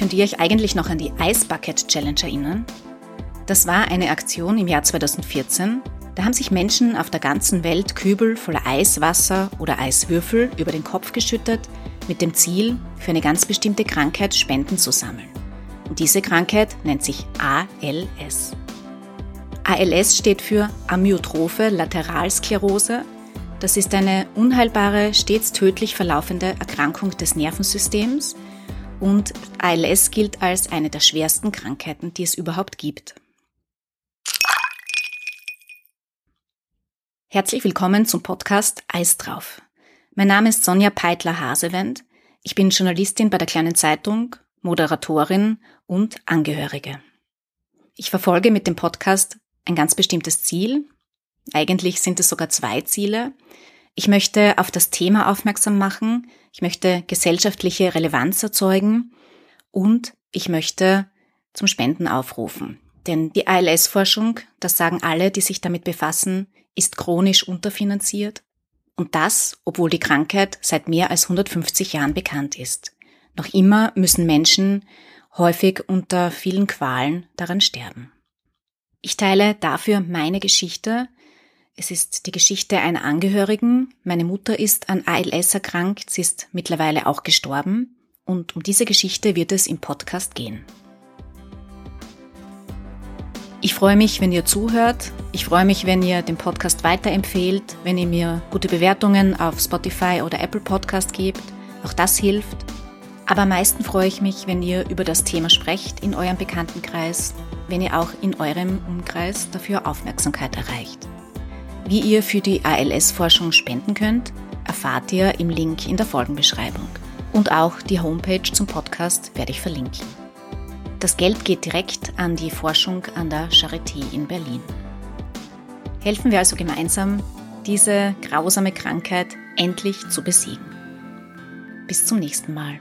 könnt ihr euch eigentlich noch an die Ice Bucket Challenge erinnern? Das war eine Aktion im Jahr 2014. Da haben sich Menschen auf der ganzen Welt Kübel voller Eiswasser oder Eiswürfel über den Kopf geschüttet, mit dem Ziel, für eine ganz bestimmte Krankheit Spenden zu sammeln. Und diese Krankheit nennt sich ALS. ALS steht für Amyotrophe Lateralsklerose. Das ist eine unheilbare, stets tödlich verlaufende Erkrankung des Nervensystems und ALS gilt als eine der schwersten Krankheiten, die es überhaupt gibt. Herzlich willkommen zum Podcast Eis drauf. Mein Name ist Sonja Peitler-Hasewend. Ich bin Journalistin bei der Kleinen Zeitung, Moderatorin und Angehörige. Ich verfolge mit dem Podcast ein ganz bestimmtes Ziel. Eigentlich sind es sogar zwei Ziele. Ich möchte auf das Thema aufmerksam machen, ich möchte gesellschaftliche Relevanz erzeugen und ich möchte zum Spenden aufrufen. Denn die ALS-Forschung, das sagen alle, die sich damit befassen, ist chronisch unterfinanziert und das, obwohl die Krankheit seit mehr als 150 Jahren bekannt ist. Noch immer müssen Menschen häufig unter vielen Qualen daran sterben. Ich teile dafür meine Geschichte. Es ist die Geschichte einer Angehörigen. Meine Mutter ist an ALS erkrankt. Sie ist mittlerweile auch gestorben. Und um diese Geschichte wird es im Podcast gehen. Ich freue mich, wenn ihr zuhört. Ich freue mich, wenn ihr den Podcast weiterempfehlt, wenn ihr mir gute Bewertungen auf Spotify oder Apple Podcast gebt. Auch das hilft. Aber am meisten freue ich mich, wenn ihr über das Thema sprecht in eurem Bekanntenkreis, wenn ihr auch in eurem Umkreis dafür Aufmerksamkeit erreicht. Wie ihr für die ALS-Forschung spenden könnt, erfahrt ihr im Link in der Folgenbeschreibung. Und auch die Homepage zum Podcast werde ich verlinken. Das Geld geht direkt an die Forschung an der Charité in Berlin. Helfen wir also gemeinsam, diese grausame Krankheit endlich zu besiegen. Bis zum nächsten Mal.